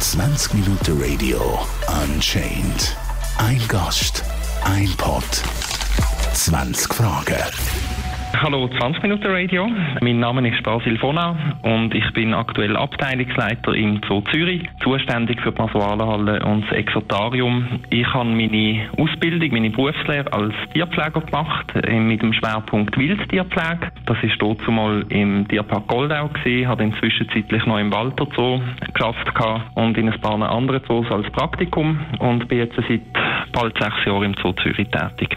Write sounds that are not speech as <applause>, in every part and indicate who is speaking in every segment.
Speaker 1: 20 Minuten Radio Unchained. Ein Gast, ein Pod, 20 Fragen.
Speaker 2: Hallo 20 Minuten Radio. Mein Name ist Basil Vonau und ich bin aktuell Abteilungsleiter im Zoo Zürich, zuständig für die Masualenhalle und das Exotarium. Ich habe meine Ausbildung, meine Berufslehre als Tierpfleger gemacht, äh, mit dem Schwerpunkt Wildtierpflege. Das ist dort zumal im Tierpark Goldau gewesen, habe dann zwischenzeitlich noch im Walter Zoo geschafft und in ein paar anderen Zoos als Praktikum und bin jetzt seit bald sechs Jahren im Zoo Zürich tätig.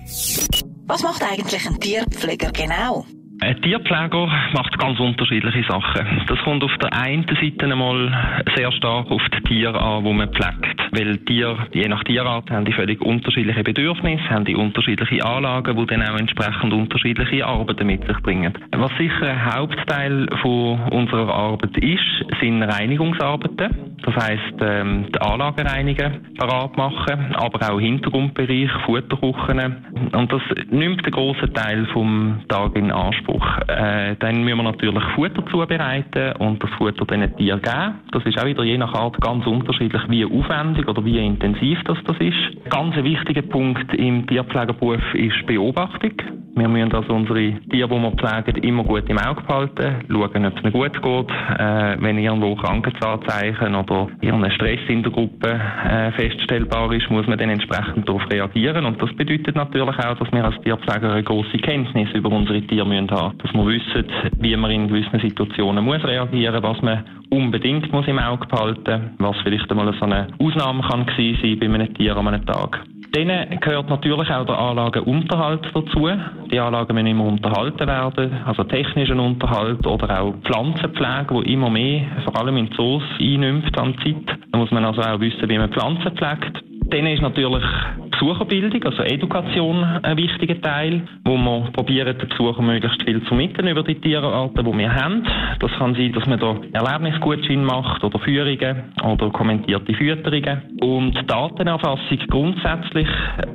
Speaker 3: Was macht eigentlich ein Tierpfleger genau?
Speaker 2: Ein Tierpfleger macht ganz unterschiedliche Sachen. Das kommt auf der einen Seite einmal sehr stark auf die Tiere an, die man pflegt. Weil Tiere, je nach Tierart, haben die völlig unterschiedliche Bedürfnisse, haben die unterschiedliche Anlagen, die dann auch entsprechend unterschiedliche Arbeiten mit sich bringen. Was sicher ein Hauptteil von unserer Arbeit ist, sind Reinigungsarbeiten. Das heisst, ähm, die Anlagen reinigen, parat machen, aber auch Hintergrundbereich, Futterkuchen. Und das nimmt einen grossen Teil vom Tag in Anspruch. Äh, dann müssen wir natürlich Futter zubereiten und das Futter den Tieren geben. Das ist auch wieder je nach Art ganz unterschiedlich, wie aufwendig oder wie intensiv das, das ist. Ganz ein wichtiger Punkt im Tierpflegerberuf ist Beobachtung. Wir müssen also unsere Tiere, die wir pflegen, immer gut im Auge behalten, schauen, ob es ihnen gut geht, äh, wenn irgendwo Krankheitsanzeichen oder irgendein Stress in der Gruppe äh, feststellbar ist, muss man dann entsprechend darauf reagieren. Und das bedeutet natürlich auch, dass wir als Tierpfleger eine grosse Kenntnis über unsere Tiere müssen haben. Dass wir wissen, wie man in gewissen Situationen muss reagieren, was man unbedingt muss im Auge behalten, was vielleicht einmal so eine Ausnahme kann gewesen sein bei einem Tier an einem Tag. Denen gehört natürlich auch der Anlagenunterhalt dazu. Die Anlagen müssen immer unterhalten werden, also technischen Unterhalt oder auch Pflanzenpflege, die immer mehr, vor allem in Zoos, einnimmt an Zeit. Da muss man also auch wissen, wie man Pflanzen pflegt. Dann ist natürlich Besucherbildung, also Education, ein wichtiger Teil, wo wir probieren, den Besucher möglichst viel zu vermitteln über die Tierarten, die wir haben. Das kann sein, dass man da Erlebnisgutschein macht oder Führungen oder kommentierte Fütterungen. Und Datenerfassung grundsätzlich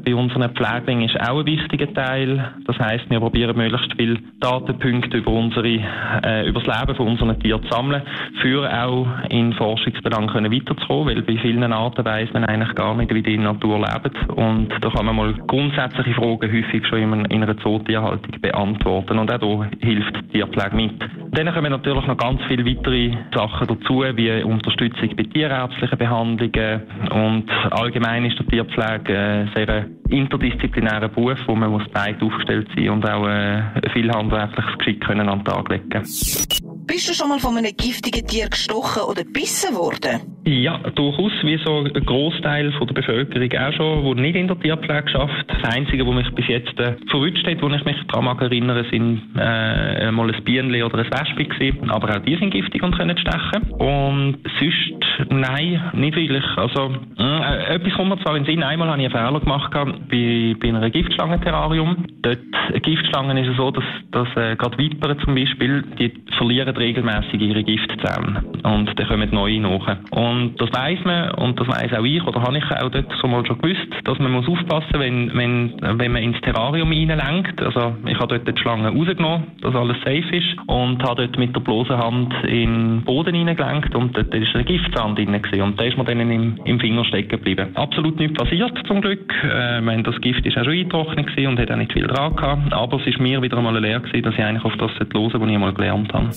Speaker 2: bei unseren Pfleglingen ist auch ein wichtiger Teil. Das heißt, wir probieren möglichst viele Datenpunkte über unsere, äh, über das Leben von unseren Tieren zu sammeln, für auch in Forschungsbelangen weiterzukommen, weil bei vielen Arten weiss man eigentlich gar nicht, wie die Natur leben. Und da kann man mal grundsätzliche Fragen häufig schon in einer Zootierhaltung beantworten. Und auch da hilft die Tierpflege mit. Dann kommen natürlich noch ganz viele weitere Sachen dazu, wie Unterstützung bei tierärztlichen Behandlungen. Und allgemein ist der Tierpflege ein sehr interdisziplinärer Beruf, wo man breit aufgestellt sein und auch äh, viel handwerkliches Geschick können an den Tag legen.
Speaker 3: Bist du schon mal von einem giftigen Tier gestochen oder gebissen worden?
Speaker 2: Ja, durchaus, wie so ein Großteil der Bevölkerung auch schon, wo nicht in der Tierpflege schafft. Das Einzige, was mich bis jetzt äh, hat, wo ich mich daran erinnere, sind äh, mal ein Bienenli oder ein Wespe gewesen. Aber auch die sind giftig und können stechen. Und sonst, nein, nicht wirklich. Also, äh, etwas kommt mir zwar in den Sinn. Einmal habe ich einen Fehler gemacht bei, bei einem Giftschlangenterrarium. Dort, Giftschlangen ist es so, dass, dass äh, gerade Vipern zum Beispiel, die verlieren regelmäßig ihre Giftzähne. Und dann kommen neue nach. Und das weiß man, und das weiß auch ich, oder habe ich auch dort schon mal schon gewusst, dass man muss aufpassen, wenn, wenn, wenn man ins Terrarium reinlenkt. Also ich habe dort die Schlange rausgenommen, dass alles safe ist, und habe dort mit der bloßen Hand in den Boden reingelenkt und dort ist ein Giftzahn drin gewesen. Und da ist mir dann im, im Finger stecken geblieben. Absolut nichts passiert, zum Glück. Äh, meine, das Gift ist auch schon eingetrocknet und hat auch nicht viel dran gehabt. Aber es ist mir wieder einmal eine Lehre gewesen, dass ich eigentlich auf das hören was ich einmal gelernt habe.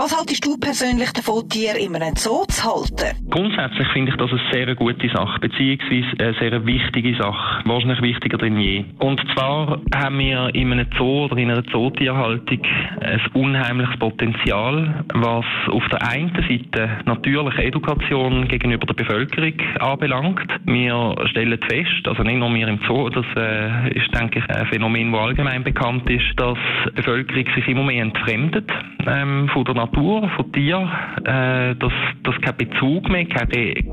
Speaker 3: Was haltest du persönlich davon, Tiere in einem Zoo zu halten?
Speaker 2: Grundsätzlich finde ich das eine sehr gute Sache, beziehungsweise eine sehr wichtige Sache, wahrscheinlich wichtiger denn je. Und zwar haben wir in einem Zoo oder in einer Zootierhaltung ein unheimliches Potenzial, was auf der einen Seite natürlich Education gegenüber der Bevölkerung anbelangt. Wir stellen fest, also nicht nur wir im Zoo, das äh, ist, denke ich, ein Phänomen, das allgemein bekannt ist, dass die Bevölkerung sich immer mehr entfremdet ähm, von der Natur, von Tieren, äh, dass, dass kein Bezug mehr, kein,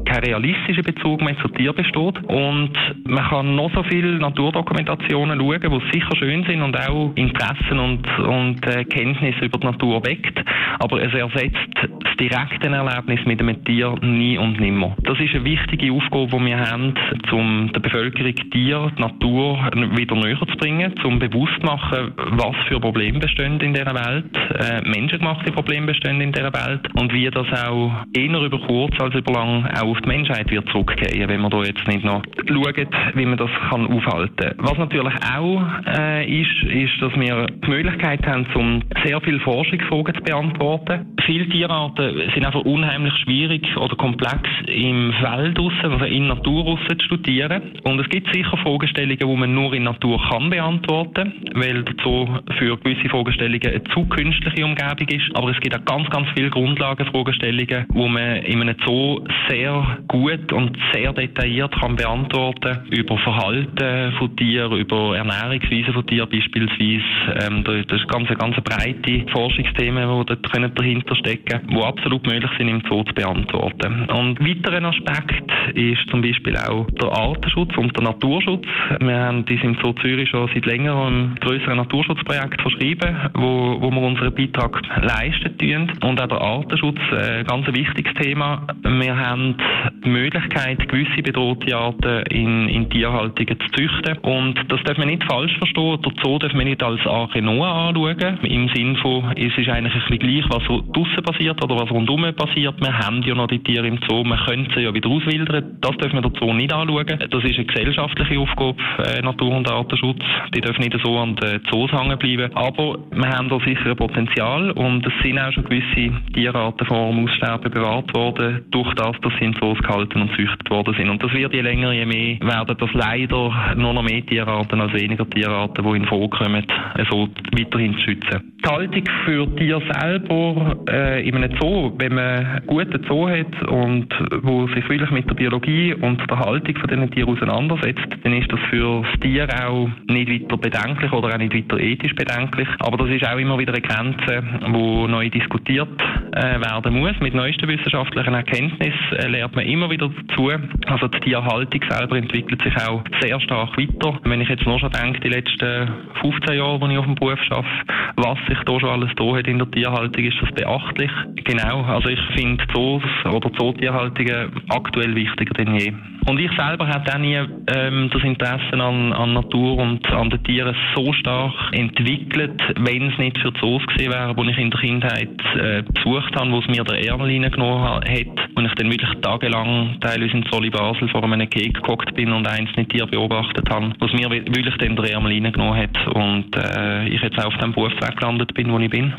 Speaker 2: kein realistischer Bezug mehr zu Tier besteht. Und man kann noch so viele Naturdokumentationen schauen, die sicher schön sind und auch Interessen und, und äh, Kenntnisse über die Natur weckt. Aber es ersetzt das direkten Erlebnis mit einem Tier nie und nimmer. Das ist eine wichtige Aufgabe, die wir haben, um der Bevölkerung Tier, die Natur wieder näher zu bringen, um bewusst zu machen, was für Probleme bestehen in dieser Welt, äh, menschengemachte Probleme bestehen in dieser Welt und wie das auch eher über kurz als über lang auch auf die Menschheit wird zurückgehen, wenn man da jetzt nicht noch schaut, wie man das kann aufhalten. Was natürlich auch äh, ist, ist, dass wir die Möglichkeit haben, um sehr viele Forschungsfragen zu beantworten. Viele Tierarten sind einfach unheimlich schwierig oder komplex im Feld draussen, also in Natur draussen zu studieren. Und es gibt sicher Fragestellungen, die man nur in Natur kann beantworten, weil dazu für gewisse Fragestellungen eine zu künstliche Umgebung ist. Aber es gibt auch ganz, ganz viele Grundlagenfragestellungen, die man in einem Zoo sehr gut und sehr detailliert kann beantworten über Verhalten von Tieren, über Ernährungsweisen von Tieren beispielsweise. Ähm, das ist ganz, ganz breite Forschungsthemen, die dort dahinter stecken, die absolut möglich sind im Zoo zu beantworten. Und ein weiterer Aspekt ist zum Beispiel auch der Artenschutz und der Naturschutz. Wir haben dies im Zoo Zürich schon seit längerem ein grösseres Naturschutzprojekt verschrieben, wo, wo wir unseren Beitrag leisten tun. Und auch der Artenschutz, ein äh, ganz wichtiges Thema. Wir haben die Möglichkeit, gewisse bedrohte Arten in, in Tierhaltungen zu züchten. Und das darf man nicht falsch verstehen. Der Zoo darf man nicht als Arche Noah anschauen. Im Sinne von, es ist eigentlich ein bisschen gleich, was draussen passiert oder was rundum passiert. Wir haben ja noch die Tiere im Zoo, man könnte sie ja wieder auswildern. Das dürfen wir der Zoo nicht anschauen. Das ist eine gesellschaftliche Aufgabe, äh, Natur- und Artenschutz. Die dürfen nicht so an den Zoos hängen bleiben. Aber wir haben da sicher ein Potenzial und es sind auch schon gewisse Tierarten vor dem Aussterben bewahrt worden, durch das, dass sie in Zoos gehalten und züchtet worden sind. Und das wird je länger, je mehr werden das leider nur noch mehr Tierarten als weniger Tierarten, die in Frage kommen, so weiterhin zu schützen. Die Haltung für Tiere selber äh, in einem Zoo, wenn man einen guten Zoo hat und wo sich wirklich mit der Biologie und der Haltung von diesen Tieren auseinandersetzt, dann ist das für das Tier auch nicht weiter bedenklich oder auch nicht weiter ethisch bedenklich. Aber das ist auch immer wieder eine Grenze, die neu diskutiert äh, werden muss. Mit neuesten wissenschaftlichen Erkenntnissen äh, lernt man immer wieder dazu. Also die Tierhaltung selber entwickelt sich auch sehr stark weiter. Wenn ich jetzt nur schon denke, die letzten 15 Jahre, wo ich auf dem Beruf arbeite, was sich da schon alles da hat in der Tierhaltung, ist das beachtlich. Genau, also ich finde Zoos oder Zootierhaltungen aktuell wichtiger denn je. Und ich selber habe auch nie ähm, das Interesse an, an Natur und an den Tieren so stark entwickelt, wenn es nicht für Zoos gewesen wäre, wo ich in der Kindheit äh, besucht habe, wo es mir der Ärmel reingenommen hat und ich dann wirklich tagelang teilweise in Zolli Basel vor einem Keg geguckt bin und einzelne Tiere beobachtet habe, was mir wirklich dann der Ärmel reingenommen hat und äh, ich jetzt auch auf dem Berufsweg gelandet bin, wo ich bin.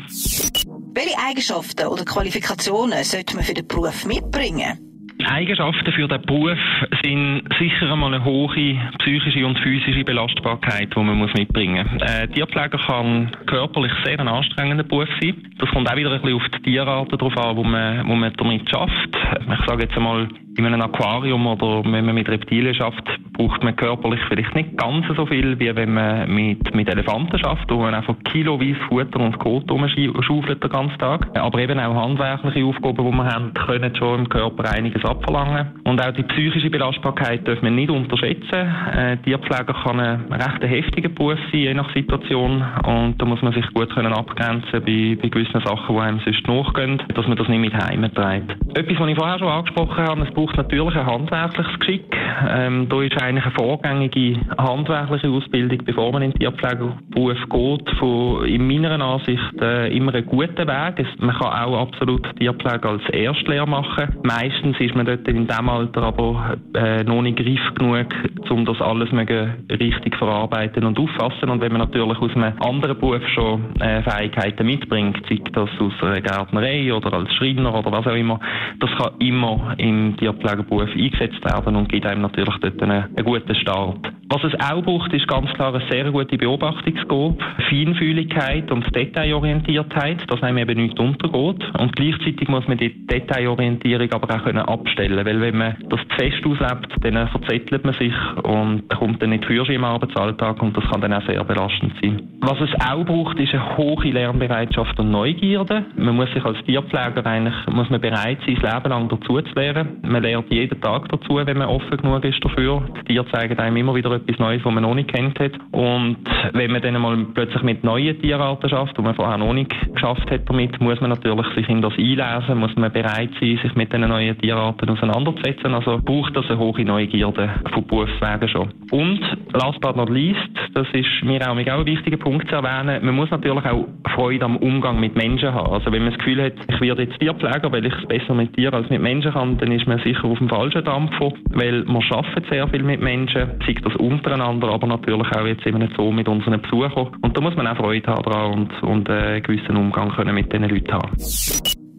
Speaker 3: Welche Eigenschaften oder Qualifikationen sollte man für den Beruf mitbringen?
Speaker 2: Eigenschaften für den Beruf sind sicher einmal eine hohe psychische und physische Belastbarkeit, die man mitbringen muss. Äh, Tierpfleger kann körperlich sehr ein anstrengender Beruf sein. Das kommt auch wieder ein bisschen auf die Tierarten drauf an, wo man, wo man damit schafft. Ich sage jetzt einmal, in einem Aquarium oder wenn man mit Reptilien schafft, braucht man körperlich vielleicht nicht ganz so viel, wie wenn man mit, mit Elefanten schafft, wo man einfach kiloweise Futter und Kot rumschaufelt den ganzen Tag. Aber eben auch handwerkliche Aufgaben, die man haben, können schon im Körper einiges abverlangen. Und auch die psychische Belastbarkeit darf man nicht unterschätzen. Äh, Tierpfleger kann ein recht heftiger Beruf sein, je nach Situation. Und da muss man sich gut können abgrenzen bei, bei gewissen Sachen, die einem sonst nachgehen, dass man das nicht mit heimträgt. Etwas, was ich vorher schon angesprochen habe, es braucht natürlich ein handwerkliches Geschick. Ähm, da ist eigentlich eine vorgängige handwerkliche Ausbildung, bevor man in den Tierpflegerberuf geht, von, in meiner Ansicht äh, immer ein guter Weg. Es, man kann auch absolut Tierpflege als Erstlehre machen. Meistens ist man dort in diesem Alter aber äh, noch nicht griff genug, um das alles richtig verarbeiten und auffassen. Und wenn man natürlich aus einem anderen Beruf schon äh, Fähigkeiten mitbringt, sei das aus einer Gärtnerei oder als Schreiner oder was auch immer, das kann immer im Tierpflegerberuf eingesetzt werden und gibt einem natürlich dort einen, einen guten Start. Was es auch braucht, ist ganz klar eine sehr gute Beobachtungsgabe, Feinfühligkeit und Detailorientiertheit, dass einem eben nichts untergeht. Und gleichzeitig muss man die Detailorientierung aber auch können abstellen weil wenn man das zu fest auslebt, dann verzettelt man sich und kommt dann nicht für im Arbeitsalltag und das kann dann auch sehr belastend sein. Was es auch braucht, ist eine hohe Lernbereitschaft und Neugierde. Man muss sich als Tierpfleger eigentlich muss man bereit sein, das Leben lang dazu zu lernen. Man lernt jeden Tag dazu, wenn man offen genug ist dafür. Tiere zeigen einem immer wieder etwas Neues, was man noch nicht kennt hat. Und wenn man dann mal plötzlich mit neuen Tierarten schafft, die man vorher noch nicht geschafft hat damit, muss man natürlich sich in das einlesen, muss man bereit sein, sich mit diesen neuen Tierarten auseinanderzusetzen. Also braucht das eine hohe Neugierde von Berufswegen schon. Und last but not least, das ist mir auch, auch ein wichtiger Punkt zu erwähnen, man muss natürlich auch Freude am Umgang mit Menschen haben. Also wenn man das Gefühl hat, ich werde jetzt Tierpfleger, weil ich es besser mit Tieren als mit Menschen kann, dann ist man sicher auf dem falschen Dampfer, weil wir arbeiten sehr viel mit Menschen, sei das untereinander, aber natürlich auch jetzt eben so mit unseren Besuchern. Und da muss man auch Freude haben dran und, und äh, einen gewissen Umgang können mit diesen Leuten haben.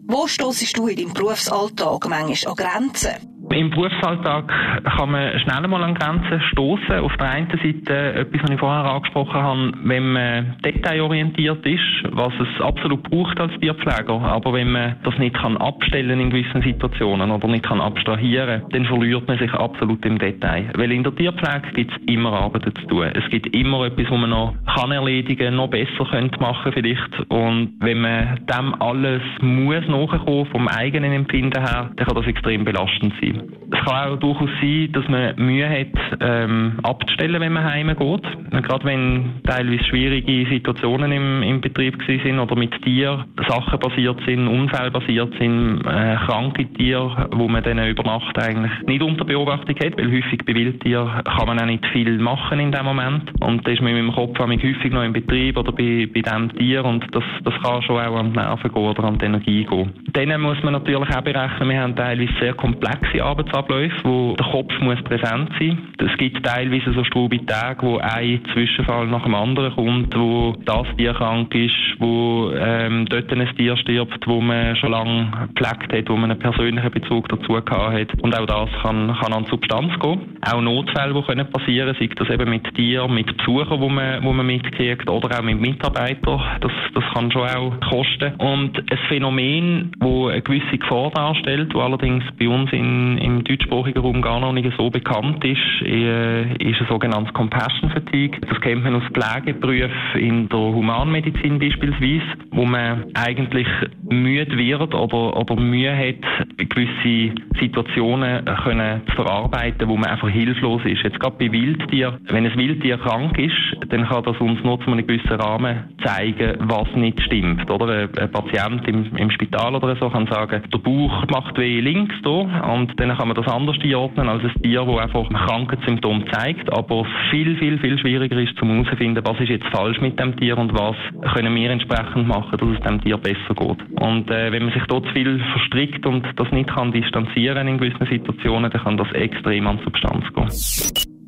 Speaker 3: Wo stoßest du in deinem Berufsalltag manchmal an Grenzen?
Speaker 2: Im Berufsalltag kann man schnell mal an Grenzen stoßen. Auf der einen Seite etwas, was ich vorher angesprochen habe, wenn man detailorientiert ist, was es absolut braucht als Tierpfleger, aber wenn man das nicht kann abstellen in gewissen Situationen oder nicht kann abstrahieren, dann verliert man sich absolut im Detail. Weil in der Tierpflege gibt es immer Arbeit zu tun. Es gibt immer etwas, was man noch kann erledigen, noch besser könnte machen vielleicht. Und wenn man dem alles muss nachkommen vom eigenen Empfinden her, dann kann das extrem belastend sein. Es kann auch durchaus sein, dass man Mühe hat, ähm, abzustellen, wenn man heimgeht. Gerade wenn teilweise schwierige Situationen im, im Betrieb sind oder mit Tieren Sachen passiert sind, Unfälle passiert sind, äh, kranke Tiere, wo man dann über Nacht eigentlich nicht unter Beobachtung hat, weil häufig bei Wildtieren kann man auch nicht viel machen in dem Moment. Und da ist man mit dem Kopf häufig noch im Betrieb oder bei, bei dem Tier und das, das kann schon auch an die Nerven gehen oder an die Energie gehen. Dann muss man natürlich auch berechnen, wir haben teilweise sehr komplexe Arbeitsabläufe, wo der Kopf muss präsent sein. Es gibt teilweise so strube Tage, wo ein Zwischenfall nach dem anderen kommt, wo das Tier krank ist, wo ähm, dort ein Tier stirbt, wo man schon lange gepflegt hat, wo man einen persönlichen Bezug dazu gehabt hat. Und auch das kann, kann an Substanz gehen. Auch Notfälle, die können passieren, sei das eben mit Tieren, mit Besuchern, wo man, wo man mitkriegt, oder auch mit Mitarbeitern. Das, das kann schon auch kosten. Und ein Phänomen, wo eine gewisse Gefahr darstellt, wo allerdings bei uns in, im deutschsprachigen Raum gar noch nicht so bekannt ist, äh, ist ein sogenanntes Compassion Fatigue. Das kennt man aus Pflegeberufen in der Humanmedizin beispielsweise, wo man eigentlich müde wird oder, oder Mühe hat, gewisse Situationen können zu verarbeiten, wo man einfach hilflos ist. Jetzt gerade bei Wildtieren, wenn ein Wildtier krank ist, dann kann das uns nur zu einem gewissen Rahmen zeigen, was nicht stimmt. Oder ein Patient im, im Spital oder so kann sagen, der Bauch macht weh links da und dann kann man das anders einordnen als ein Tier, das einfach ein Krankheitssymptom zeigt. Aber viel, viel, viel schwieriger ist zu herauszufinden, was ist jetzt falsch mit dem Tier und was können wir entsprechend machen, dass es dem Tier besser geht. Und äh, wenn man sich dort zu viel verstrickt und das nicht kann distanzieren in gewissen Situationen, dann kann das extrem an Substanz gehen.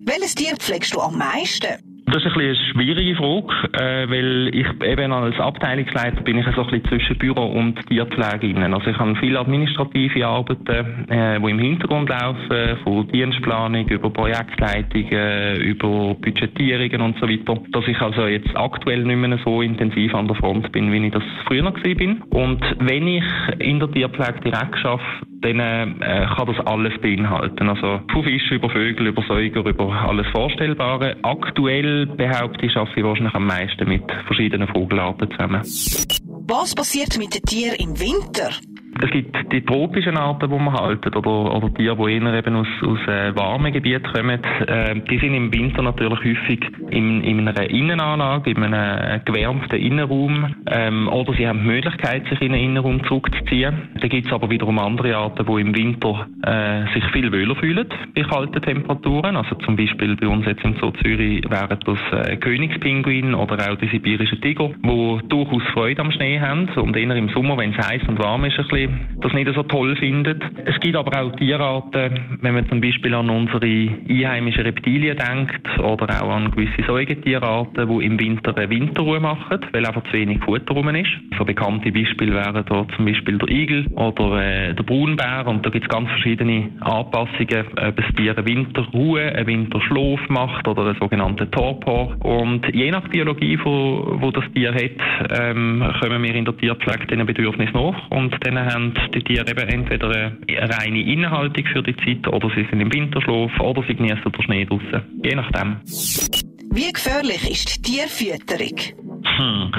Speaker 3: Welches Tier pflegst du am meisten?
Speaker 2: Das ist ein bisschen eine schwierige Frage, äh, weil ich eben als Abteilungsleiter bin ich so ein bisschen zwischen Büro und Tierpflege Also ich habe viele administrative Arbeiten, äh, die im Hintergrund laufen, von Dienstplanung über Projektleitungen, über Budgetierungen und so weiter, dass ich also jetzt aktuell nicht mehr so intensiv an der Front bin, wie ich das früher bin. Und wenn ich in der Tierpflege direkt arbeite, dann äh, kann das alles beinhalten. Also von Fischen über Vögel, über Säuger, über alles Vorstellbare. Aktuell behaupte ich, arbeite ich wahrscheinlich am meisten mit verschiedenen Vogelarten zusammen.
Speaker 3: Was passiert mit den Tieren im Winter?
Speaker 2: Es gibt die tropischen Arten, die man halten, oder, oder Tiere, die eher eben aus, aus äh, warmen Gebieten kommen. Äh, die sind im Winter natürlich häufig in, in einer Innenanlage, in einem gewärmten Innenraum, ähm, oder sie haben die Möglichkeit, sich in einen Innenraum zurückzuziehen. Da gibt es aber wiederum andere Arten, die im Winter äh, sich viel wohler fühlen bei kalten Temperaturen. Also zum Beispiel bei uns jetzt im Zoo Zürich wären das äh, Königspinguin oder auch die sibirischen Tiger, die durchaus Freude am Schnee haben und eher im Sommer, wenn es heiß und warm ist, ein bisschen das nicht so toll findet. Es gibt aber auch Tierarten, wenn man zum Beispiel an unsere einheimischen Reptilien denkt oder auch an gewisse Säugetierarten, die im Winter eine Winterruhe machen, weil einfach zu wenig Futter rum ist. So bekannte Beispiele wären da zum Beispiel der Igel oder äh, der Braunbär und da gibt es ganz verschiedene Anpassungen, ob ein Tier eine Winterruhe, einen Winterschlaf macht oder einen sogenannten Torpor. Und je nach Biologie, wo, wo das Tier hat, ähm, kommen wir in der Tierpflege diesen Bedürfnissen nach und dann haben die Tiere eben entweder eine reine Innenhaltung für die Zeit oder sie sind im Winterschlaf oder sie genießen den Schnee draussen. Je nachdem.
Speaker 3: Wie gefährlich ist die Tierfütterung?
Speaker 2: Hm.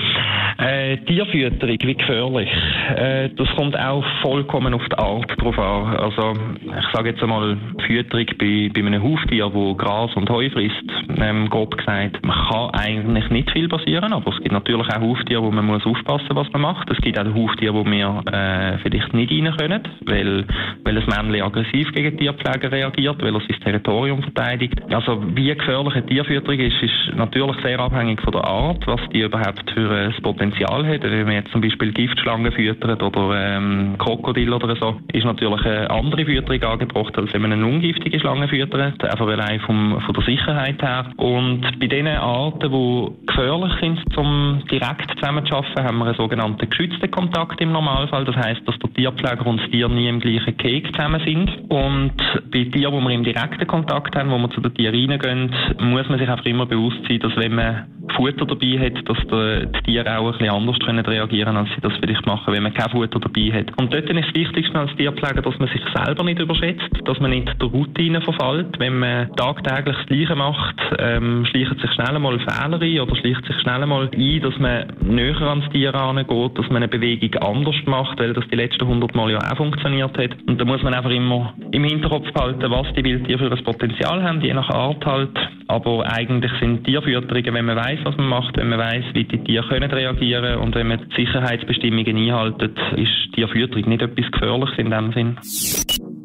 Speaker 2: Äh, Tierfütterung, wie gefährlich? Äh, das kommt auch vollkommen auf die Art drauf an. Also, ich sage jetzt einmal, Fütterung bei, bei einem Huftier, wo Gras und Heu frisst, ähm, grob gesagt, man kann eigentlich nicht viel passieren, aber es gibt natürlich auch Huftiere, wo man muss aufpassen, was man macht. Es gibt auch Huftiere, wo wir äh, vielleicht nicht rein können, weil, weil das Männchen aggressiv gegen Tierpfleger reagiert, weil er sein Territorium verteidigt. Also, wie gefährlich eine Tierfütterung ist, ist natürlich sehr abhängig von der Art, was die überhaupt für ein Potenzial hat. Wenn man jetzt zum Beispiel Giftschlangen füttert oder ähm, Krokodil oder so, ist natürlich eine andere Fütterung angebracht, als wenn man eine ungiftige Schlange füttert, einfach allein vom, von der Sicherheit her. Und bei den Arten, die gefährlich sind, zum direkt zusammenzuschaffen, haben wir einen sogenannten geschützten Kontakt im Normalfall. Das heißt, dass der Tierpfleger und das Tier nie im gleichen Keg zusammen sind. Und bei Tieren, wo wir im direkten Kontakt haben, wo wir zu den Tieren reingehen, muss man sich einfach immer bewusst sein, dass wenn man Futter dabei hat, dass die Tiere auch ein bisschen anders können reagieren als sie das vielleicht machen, wenn man kein Futter dabei hat. Und dort ist das Wichtigste als Tierpfleger, dass man sich selber nicht überschätzt, dass man nicht der Routine verfällt. Wenn man tagtäglich das Gleiche macht, ähm, schleicht sich schnell einmal Fehler ein oder schleicht sich schnell einmal ein, dass man näher ans Tier herangeht, dass man eine Bewegung anders macht, weil das die letzten 100 Mal ja auch funktioniert hat. Und da muss man einfach immer im Hinterkopf behalten, was die Wildtiere für ein Potenzial haben, je nach Art halt. Aber eigentlich sind Tierfütterungen, wenn man weiß, was man macht, wenn man weiß, wie die Tiere können reagieren und wenn man die Sicherheitsbestimmungen einhaltet, ist Tierfütterung nicht etwas Gefährliches in dem Sinn.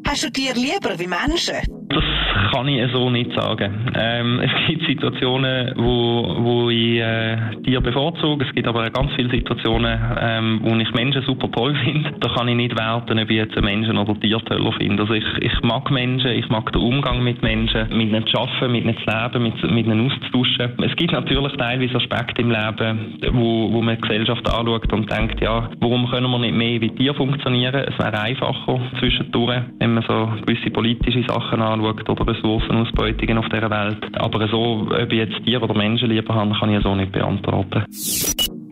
Speaker 3: Hast du Tiere lieber wie Menschen?
Speaker 2: Das kann ich so nicht sagen. Ähm, es gibt Situationen, wo, wo ich äh, Tiere bevorzuge. Es gibt aber ganz viele Situationen, ähm, wo ich Menschen super toll finde. <laughs> Da kann ich nicht werten, ob ich jetzt einen Menschen oder Tier toller finde. Also ich, ich mag Menschen, ich mag den Umgang mit Menschen, mit ihnen zu arbeiten, mit ihnen zu leben, mit, mit ihnen auszutauschen. Es gibt natürlich teilweise Aspekte im Leben, wo, wo man die Gesellschaft anschaut und denkt, ja, warum können wir nicht mehr wie Tiere funktionieren? Es wäre einfacher zwischendurch, wenn man so gewisse politische Sachen anschaut anschaut oder Ressourcenausbeutungen auf dieser Welt. Aber so, ob ich jetzt Tiere oder Menschen lieber habe, kann ich so nicht beantworten.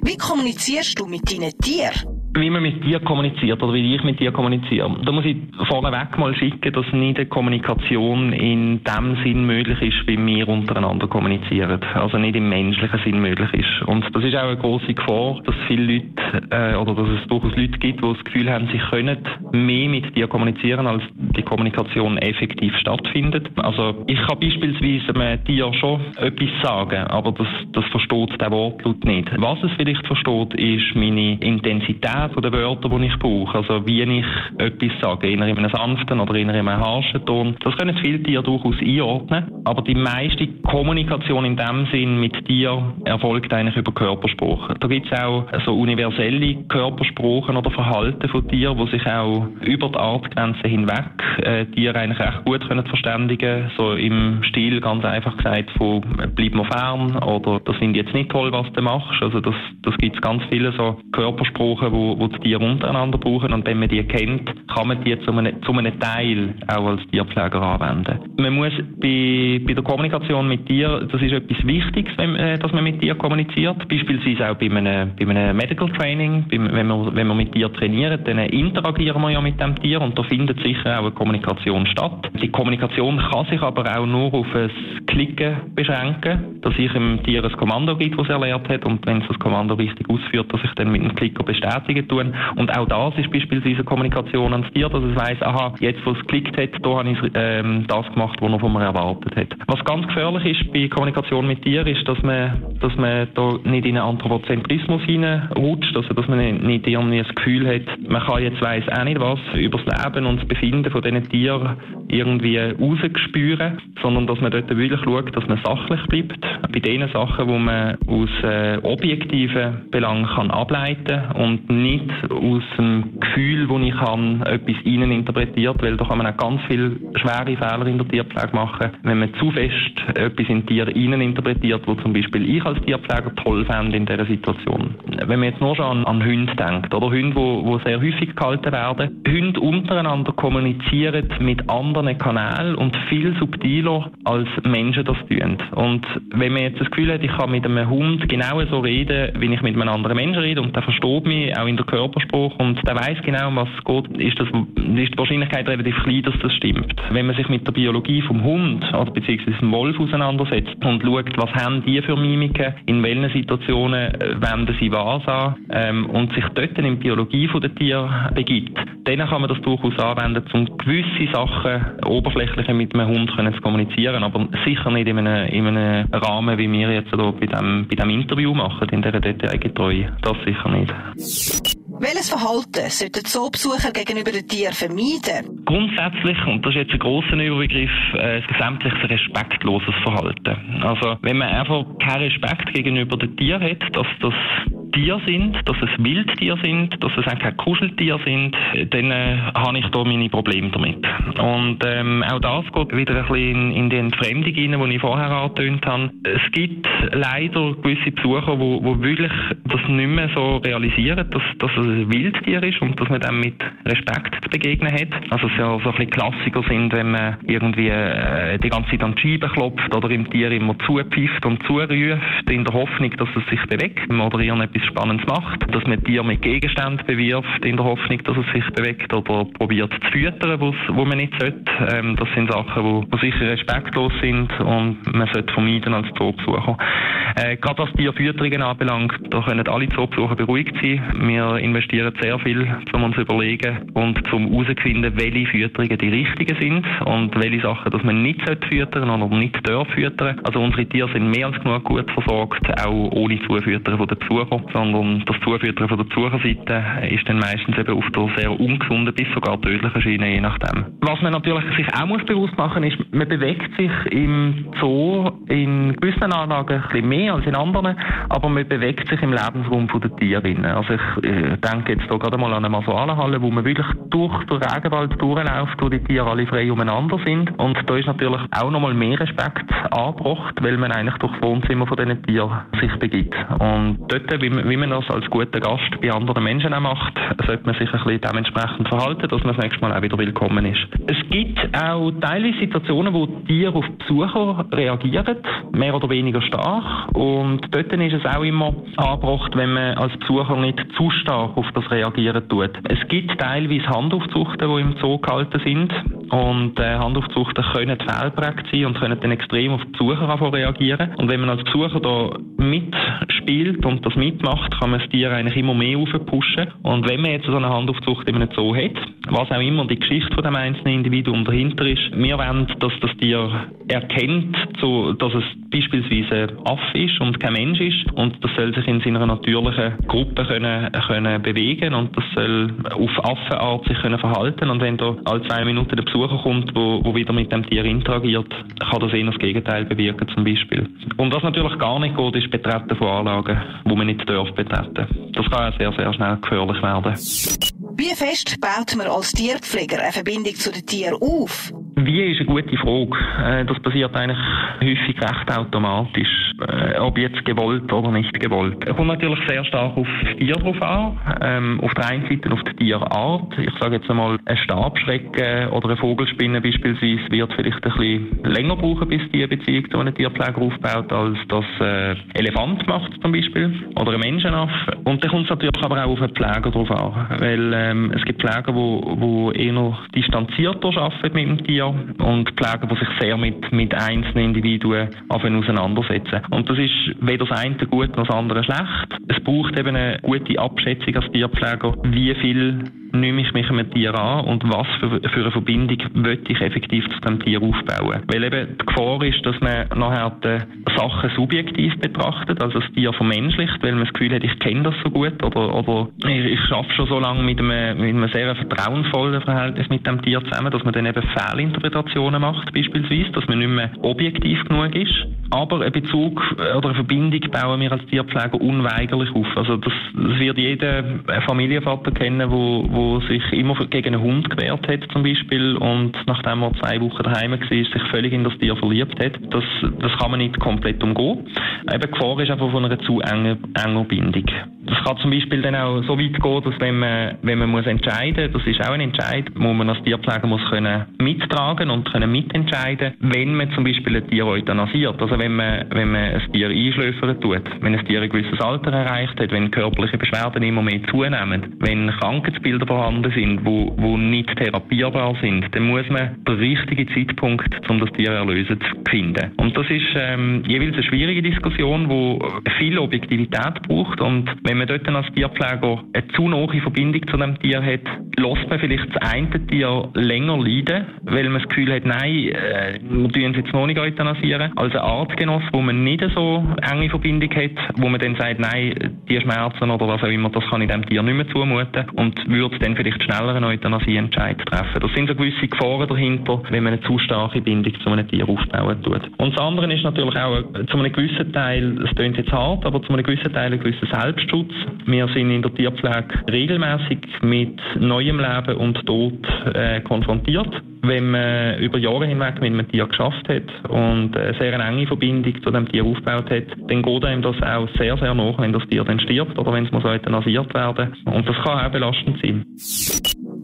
Speaker 3: Wie kommunizierst du mit deinen Tieren?
Speaker 2: Wie man mit dir kommuniziert oder wie ich mit dir kommuniziere. Da muss ich vorneweg mal schicken, dass nicht eine Kommunikation in dem Sinn möglich ist, wie wir untereinander kommunizieren. Also nicht im menschlichen Sinn möglich ist. Und das ist auch eine große Gefahr, dass viele Leute, äh, oder dass es durchaus Leute gibt, die das Gefühl haben, sie können mehr mit dir kommunizieren, als die Kommunikation effektiv stattfindet. Also ich kann beispielsweise einem Tier schon etwas sagen, aber das, das versteht der Wortlaut nicht. Was es vielleicht versteht, ist meine Intensität von den Wörtern, die ich brauche. Also wie ich etwas sage, in einem sanften oder in einem harschen Ton. Das können viele Tiere durchaus einordnen. Aber die meiste Kommunikation in dem Sinn mit dir erfolgt eigentlich über Körpersprache. Da gibt es auch so universelle Körpersprachen oder Verhalten von Tieren, die sich auch über die Artgrenzen hinweg äh, Tiere eigentlich echt gut können verständigen So im Stil ganz einfach gesagt von bleib mir fern oder das finde ich jetzt nicht toll, was du machst. Also das, das gibt es ganz viele so Körpersprachen, wo, wo die Tiere untereinander brauchen. Und wenn man die kennt, kann man die zu einem, zu einem Teil auch als Tierpfleger anwenden. Man muss bei, bei der Kommunikation mit Tieren, das ist etwas Wichtiges, wenn, äh, dass man mit Tieren kommuniziert. Beispielsweise auch bei einem, bei einem Medical Training, bei, wenn, wir, wenn wir mit Tieren trainieren, dann interagieren wir ja mit dem Tier und da findet sicher auch eine Kommunikation statt. Die Kommunikation kann sich aber auch nur auf ein Klicken beschränken, dass ich dem Tier ein Kommando gibt, das es erlernt hat und wenn es das Kommando richtig ausführt, dass ich dann mit dem Klicker bestätige tun. Und auch das ist beispielsweise Kommunikation ans Tier, dass es weiss, aha, jetzt wo es geklickt hat, da habe ich ähm, das gemacht, was mir erwartet hat. Was ganz gefährlich ist bei Kommunikation mit Tieren, ist, dass man, dass man da nicht in einen Anthropozentrismus hineinrutscht, also dass man nicht irgendwie das Gefühl hat, man kann jetzt weiss auch nicht was über das Leben und das Befinden von diesen Tieren irgendwie rausgespüren, sondern dass man dort wirklich schaut, dass man sachlich bleibt. Bei den Sachen, wo man aus äh, objektiven Belangen kann ableiten und nicht aus dem Gefühl, das ich habe, etwas innen interpretiert, weil da kann man auch ganz viele schwere Fehler in der Tierpflege machen, wenn man zu fest etwas in Tier innen interpretiert, wo zum Beispiel ich als Tierpfleger toll fände in dieser Situation. Wenn man jetzt nur schon an, an Hunde denkt, oder Hunde, wo, wo sehr häufig gehalten werden, Hunde untereinander kommunizieren mit anderen Kanälen und viel subtiler als Menschen das tun. Und wenn man jetzt das Gefühl hat, ich kann mit einem Hund genauso reden, wie ich mit einem anderen Menschen rede und der versteht mich auch in in der Körpersprache und der weiß genau, was es geht, ist, das, ist die Wahrscheinlichkeit relativ klein, dass das stimmt. Wenn man sich mit der Biologie vom Hund oder beziehungsweise dem Wolf auseinandersetzt und schaut, was haben die für Mimiken, in welchen Situationen äh, wenden sie was an ähm, und sich dort in die Biologie der Tiere begibt, dann kann man das durchaus anwenden, um gewisse Sachen oberflächlicher mit einem Hund zu kommunizieren, aber sicher nicht in einem, in einem Rahmen, wie wir jetzt hier bei dem, bei dem Interview machen, in dieser Detailgetreue. Das sicher nicht.
Speaker 3: Welches Verhalten sollten Zoobesucher gegenüber den Tieren vermeiden?
Speaker 2: Grundsätzlich, und das ist jetzt ein grosser Überbegriff, äh, sämtliches respektloses Verhalten. Also, wenn man einfach keinen Respekt gegenüber den Tieren hat, dass das Tiere sind, dass es Wildtiere sind, dass es auch keine Kuscheltiere sind, dann äh, habe ich da meine Probleme damit. Und ähm, auch das geht wieder ein bisschen in, in die Entfremdung rein, die ich vorher angetönt habe. Es gibt leider gewisse Besucher, wo, wo wirklich das nicht mehr so realisieren, dass, dass es ein Wildtier ist und dass man dem mit Respekt zu begegnen hat. Also es ja so ein bisschen Klassiker sind, wenn man irgendwie äh, die ganze Zeit an die Scheibe klopft oder im Tier immer zupfifft und zuruft, in der Hoffnung, dass es sich bewegt oder Spannendes macht, dass man Tier mit Gegenständen bewirft in der Hoffnung, dass es sich bewegt oder probiert zu füttern, wo man nicht sollte. Ähm, das sind Sachen, wo sicher respektlos sind und man sollte vermeiden als Zoobesucher. Äh, gerade was Tierfütterungen anbelangt, da können alle Zoobesucher beruhigt sein. Wir investieren sehr viel, um uns überlegen und zum herauszufinden, welche Fütterungen die richtigen sind und welche Sachen, dass man nicht füttern oder nicht darf füttern. Also unsere Tiere sind mehr als genug gut versorgt, auch ohne Zufüttern von den Besuchern, sondern das Zufüttern von der Besucherseite ist dann meistens eben auf der sehr ungesunden bis sogar tödlichen Schiene, je nachdem. Was man natürlich sich auch muss bewusst machen ist, man bewegt sich im Zoo in gewissen Anlagen ein bisschen mehr als in anderen, aber man bewegt sich im Lebensraum der Tiere. Also ich äh, denke jetzt hier gerade mal an eine Masoalenhalle, wo man wirklich durch den Regenwald durchläuft, wo die Tiere alle frei umeinander sind. Und da ist natürlich auch nochmal mehr Respekt angebracht, weil man eigentlich durch das Wohnzimmer von diesen Tieren sich begibt. Und dort, wie wie man das als guter Gast bei anderen Menschen auch macht, sollte man sich ein bisschen dementsprechend verhalten, dass man das nächste Mal auch wieder willkommen ist. Es gibt auch teilweise Situationen, wo Tiere auf Besucher reagieren, mehr oder weniger stark. Und dort ist es auch immer angebracht, wenn man als Besucher nicht zu stark auf das reagieren tut. Es gibt teilweise Handaufzuchten, die im Zoo gehalten sind. Und äh, Handaufzuchten können fehlprägt sein und können dann extrem auf Besucher reagieren. Und wenn man als Besucher da mitspielt und das mitmacht, kann man das Tier eigentlich immer mehr aufpushen. Und wenn man jetzt so eine Handaufzucht in einem Zoo hat, was auch immer die Geschichte von dem einzelnen Individuum dahinter ist, wir wollen, dass das Tier erkennt, so, dass es beispielsweise Affe ist und kein Mensch ist und das soll sich in seiner natürlichen Gruppe können, können bewegen und das soll auf Affenart sich können verhalten und wenn da alle zwei Minuten der Besucher kommt, wo, wo wieder mit dem Tier interagiert, kann das eher das Gegenteil bewirken zum Beispiel. Und was natürlich gar nicht geht, ist Betreten von Anlagen, wo man nicht darf betreten. Das kann auch sehr, sehr schnell gefährlich werden.
Speaker 3: Wie fest baut man als Tierpfleger eine Verbindung zu den Tieren auf?
Speaker 2: Wie ist eine gute Frage. Äh, das passiert eigentlich häufig recht automatisch. Äh, ob jetzt gewollt oder nicht gewollt. Es kommt natürlich sehr stark auf das Tier drauf an. Ähm, auf der einen Seite auf die Tierart. Ich sage jetzt einmal, ein Stabschrecken oder eine Vogelspinne beispielsweise wird vielleicht ein bisschen länger brauchen, bis die eine Beziehung zu einem Tierpfleger aufbaut, als das äh, Elefant macht zum Beispiel. Oder ein Menschenaffe. Und dann kommt es natürlich aber auch auf einen Pfleger drauf an. Weil ähm, es gibt Pfleger, die eher distanzierter arbeiten mit dem Tier und Pfleger, die sich sehr mit, mit einzelnen Individuen auseinandersetzen. Und das ist weder das eine gut noch das andere schlecht. Es braucht eben eine gute Abschätzung als Tierpfleger, wie viel nehme ich mich einem Tier an und was für, für eine Verbindung möchte ich effektiv zu dem Tier aufbauen. Weil eben die Gefahr ist, dass man nachher die Sachen subjektiv betrachtet, also das Tier vermenschlicht, weil man das Gefühl hat, ich kenne das so gut oder, oder ich, ich schaffe schon so lange mit einem, mit einem sehr vertrauensvollen Verhältnis mit dem Tier zusammen, dass man dann eben Fehlinterpretationen macht beispielsweise, dass man nicht mehr objektiv genug ist. Aber einen Bezug oder eine Verbindung bauen wir als Tierpfleger unweigerlich auf. Also das, das wird jeder Familienvater kennen, wo, wo sich immer gegen einen Hund gewehrt hat zum Beispiel und nachdem er zwei Wochen daheim war, sich völlig in das Tier verliebt hat. Das, das kann man nicht komplett umgehen. Eben Gefahr ist einfach von einer zu engen, enger Bindung. Das kann zum Beispiel dann auch so weit gehen, dass wenn man, wenn man muss entscheiden, das ist auch ein Entscheid, wo man als Tierpfleger muss können mittragen und können mitentscheiden, wenn man zum Beispiel ein Tier euthanasiert. Also wenn man, wenn man ein Tier einschläfern tut, wenn ein Tier ein gewisses Alter erreicht hat, wenn körperliche Beschwerden immer mehr zunehmen, wenn Krankheitsbilder vorhanden sind, wo, wo nicht therapierbar sind, dann muss man den richtigen Zeitpunkt, um das Tier erlösen, finden. Und das ist ähm, jeweils eine schwierige Diskussion, wo viel Objektivität braucht. Und wenn man dort als Tierpfleger eine zu nahe Verbindung zu dem Tier hat, lässt man vielleicht das eine Tier länger leiden, weil man das Gefühl hat, nein, äh, wir tun es jetzt noch nicht euthanasieren, als Artgenoss, wo man nicht so enge Verbindung hat, wo man dann sagt, nein, die Schmerzen oder was auch immer, das kann ich dem Tier nicht mehr zumuten und würde dann vielleicht schneller einen Euthanasieentscheid treffen. Das sind so gewisse Gefahren dahinter, wenn man eine zu starke Bindung zu einem Tier aufbauen tut. Und das andere ist natürlich auch zu einem gewissen Teil, es klingt jetzt hart, aber zu einem gewissen Teil ein gewisser Selbstschutz. Wir sind in der Tierpflege regelmäßig mit neuem Leben und Tod äh, konfrontiert. Wenn man über Jahre hinweg mit einem Tier geschafft hat und eine sehr enge Verbindung zu dem Tier aufgebaut hat, dann geht einem das auch sehr, sehr nach, wenn das Tier dann stirbt oder wenn es muss euthanasiert werden. Und das kann auch belastend sein.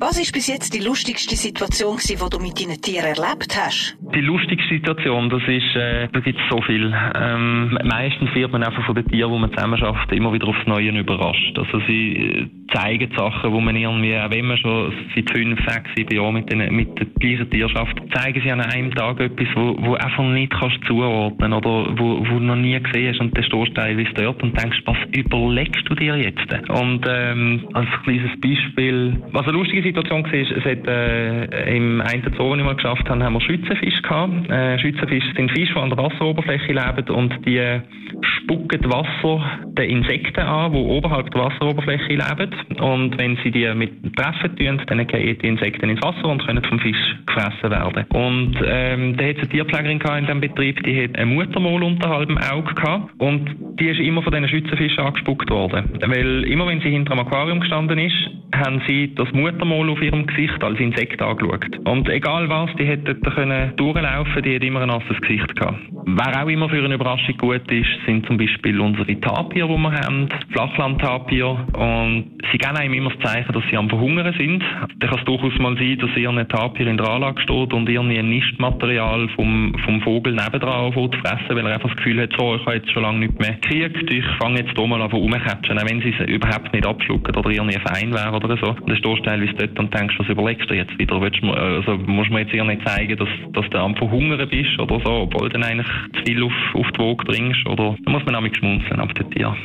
Speaker 3: Was ist bis jetzt die lustigste Situation, die du mit deinen Tieren erlebt hast?
Speaker 2: Die lustigste Situation, das ist, äh, da gibt es so viel. Ähm, meistens wird man einfach von den Tieren, die man zusammen schafft, immer wieder aufs Neue überrascht. Also sie äh, zeigen Sachen, wo man irgendwie, auch wenn man schon seit fünf, sechs, sieben Jahren mit, den, mit der gleichen Tierschaft, zeigen sie an einem Tag etwas, wo, wo einfach nicht kannst zuordnen oder wo, wo du noch nie gesehen hast und dann stehst du teilweise dort und denkst, was überlegst du dir jetzt? Und ähm, als kleines Beispiel, was eine lustige Situation war, es hat äh, im einen Zoo, den wir geschafft haben, haben wir Schützenfisch gehabt. Äh, Schützenfische sind Fische, die an der Wasseroberfläche leben und die spucken Wasser den Insekten an, die oberhalb der Wasseroberfläche leben. Und wenn sie die mit treffen tun, dann gehen die Insekten ins Wasser und können vom Fisch gefressen werden. Und ähm, da hat es eine Tierpflegerin in diesem Betrieb, die hat eine Muttermol unterhalb dem Auge gehabt und die ist immer von diesen Schützenfischen angespuckt worden. Weil immer wenn sie hinter dem Aquarium gestanden ist, haben sie das Muttermol auf ihrem Gesicht als Insekt angeschaut. Und egal was, die hätte dort durchlaufen, die hat immer ein nasses Gesicht gehabt. Wer auch immer für eine Überraschung gut ist, sind zum Beispiel unsere Tapir, die wir haben, Flachlandtapir. Und sie geben einem immer das Zeichen, dass sie am Verhungern sind. Da kann es durchaus mal sein, dass ihr ein Tapir in der Anlage steht und irgendwie ein Nistmaterial vom, vom Vogel nebendran zu fressen, weil er einfach das Gefühl hat, so, ich habe jetzt schon lange nicht mehr gekriegt, ich fange jetzt hier mal an rumzukatschen, auch wenn sie es überhaupt nicht abschlucken oder irgendwie fein wäre oder so. Du teilweise dort und denkst, was überlegst du jetzt wieder? Willst also musst du mir jetzt irgendwie zeigen, dass, dass du am Verhungern bist oder so, obwohl du dann eigentlich zu viel auf, auf die Waage bringst oder da muss man nämlich schmunzeln ab dem Tier.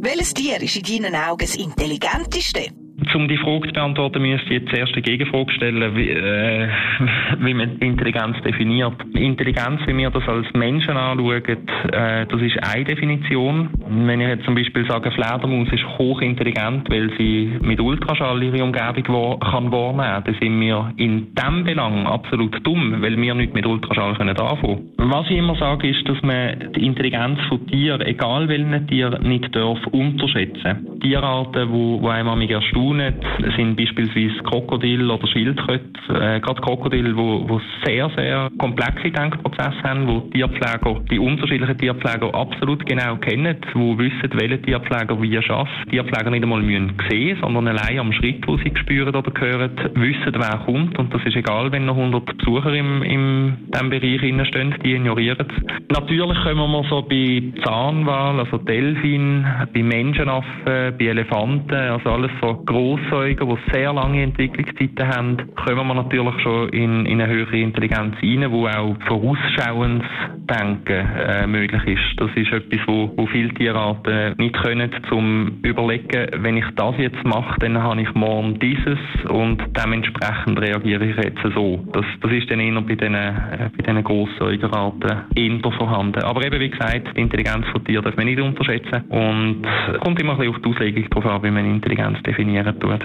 Speaker 3: Welches Tier ist in deinen Augen das intelligenteste?
Speaker 2: Um die Frage zu beantworten, müsste ich jetzt zuerst eine Gegenfrage stellen, wie, äh, <laughs> wie man Intelligenz definiert. Intelligenz, wie wir das als Menschen anschauen, äh, das ist eine Definition. Wenn ich jetzt zum Beispiel sage, Fledermaus ist hochintelligent, weil sie mit Ultraschall ihre Umgebung wahr, kann wahrnehmen, dann sind wir in diesem Belang absolut dumm, weil wir nicht mit Ultraschall können anfangen. Was ich immer sage, ist, dass man die Intelligenz von Tieren, egal welchen Tier, nicht darf unterschätzen. Tierarten, wo, wo einem erstaunen, Staunen sind beispielsweise Krokodil oder Schildkröte, äh, gerade Krokodil, wo, wo sehr, sehr komplexe Denkprozesse haben, wo Tierpfleger, die unterschiedlichen Tierpfleger absolut genau kennen, wo wissen, welche Tierpfleger wie schafft. Tierpfleger nicht einmal müssen sehen, sondern allein am Schritt, wo sie spüren oder hören, wissen, wer kommt und das ist egal, wenn noch 100 Besucher im, im diesem Bereich stehen, die ignorieren es. Natürlich kommen wir so bei Zahnwal, also Delfin, bei Menschenaffen, bei Elefanten, also alles so Großsäuger, die sehr lange Entwicklungszeiten haben, kommen wir natürlich schon in, in eine höhere Intelligenz rein, wo auch vorausschauendes Denken äh, möglich ist. Das ist etwas, wo, wo viele Tierarten nicht können, zum überlegen, wenn ich das jetzt mache, dann habe ich morgen dieses und dementsprechend reagiere ich jetzt so. Das, das ist dann eher bei diesen, äh, bei diesen Großsäugerarten eher vorhanden. Aber eben, wie gesagt, die Intelligenz von Tieren darf man nicht unterschätzen und es kommt immer ein bisschen auf die Auslegung darauf an, wie man Intelligenz definieren tut.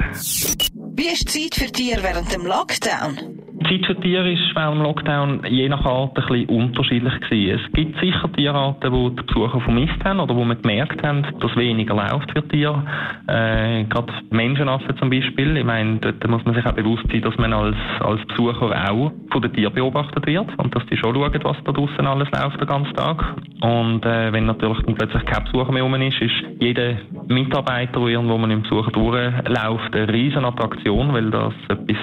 Speaker 3: Wie ist die Zeit für Tiere während dem Lockdown?
Speaker 2: Zeit für Tiere ist während dem Lockdown je nach Art ein bisschen unterschiedlich gewesen. Es gibt sicher Tierarten, die die Besucher vermisst haben oder wo man gemerkt haben, dass weniger läuft für Tiere. Äh, gerade Menschenaffen zum Beispiel. Ich meine, dort muss man sich auch bewusst sein, dass man als, als Besucher auch von den Tieren beobachtet wird und dass die schon schauen, was da draußen alles läuft den ganzen Tag. Und äh, wenn natürlich dann plötzlich kein Besucher mehr rum ist, ist jeder Mitarbeiter, der irgendwo man im Besucher durchläuft, eine riesen Attraktion, weil das etwas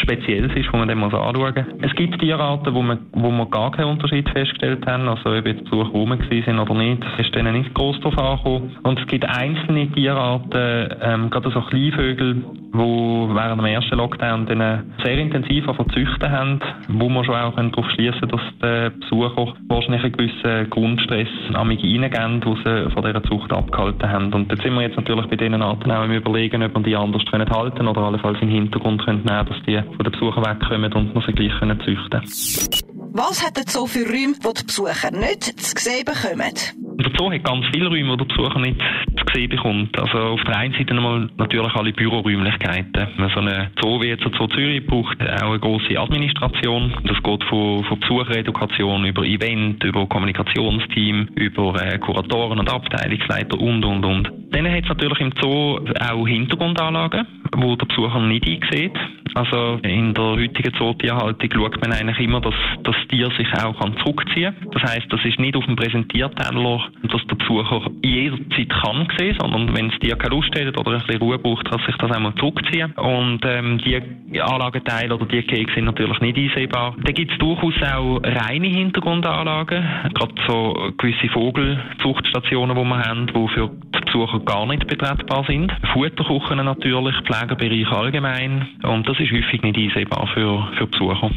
Speaker 2: Spezielles ist, wo man muss anschauen muss. Es gibt Tierarten, wo man, wo wir gar keinen Unterschied festgestellt haben, also ob jetzt Besucher rum sind oder nicht, ist denen nicht groß drauf angekommen. Und es gibt einzelne Tierarten, ähm, gerade so Kleinvögel, die während dem ersten Lockdown dann sehr intensiv verzüchten haben, wo man schon auch darauf schließen dass die Besucher wahrscheinlich einen gewissen Grundstress am reingeben, den sie von dieser Zucht abgehalten haben. Und jetzt sind wir jetzt natürlich bei diesen Arten auch im Überlegen, ob man die anders können halten oder allenfalls den Hintergrund können nehmen, dass die von den Besuchern wegkommen und man sie gleich können züchten
Speaker 3: Was hat so für Räume, die die Besucher nicht zu sehen bekommen?
Speaker 2: Der Zoo hat ganz viele Räume, die der Besucher nicht zu sehen bekommt. Also auf der einen Seite natürlich alle Büroräumlichkeiten. So eine Zoo wie jetzt der Zoo Zürich braucht auch eine grosse Administration. Das geht von, von Besucheredukation über Event, über Kommunikationsteam, über äh, Kuratoren und Abteilungsleiter und, und, und. Dann hat es natürlich im Zoo auch Hintergrundanlagen, wo der Besucher nicht einsieht. Also in der heutigen Zootierhaltung schaut man eigentlich immer, dass das Tier sich auch zurückziehen kann. Das heißt, das ist nicht auf dem Präsentierteller, dass der Besucher jederzeit kann sehen, sondern wenn das Tier keine Lust hat oder ein bisschen Ruhe braucht, kann sich das einmal zurückziehen. Und ähm, die Anlagenteile oder die Kekse sind natürlich nicht einsehbar. Da gibt es durchaus auch reine Hintergrundanlagen, gerade so gewisse Vogelzuchtstationen, die wir haben, die für die Besucher gar nicht betretbar sind. Futterkuchen natürlich, Pflegebereich allgemein. Und das ist häufig nicht einsehbar für, für Besucher.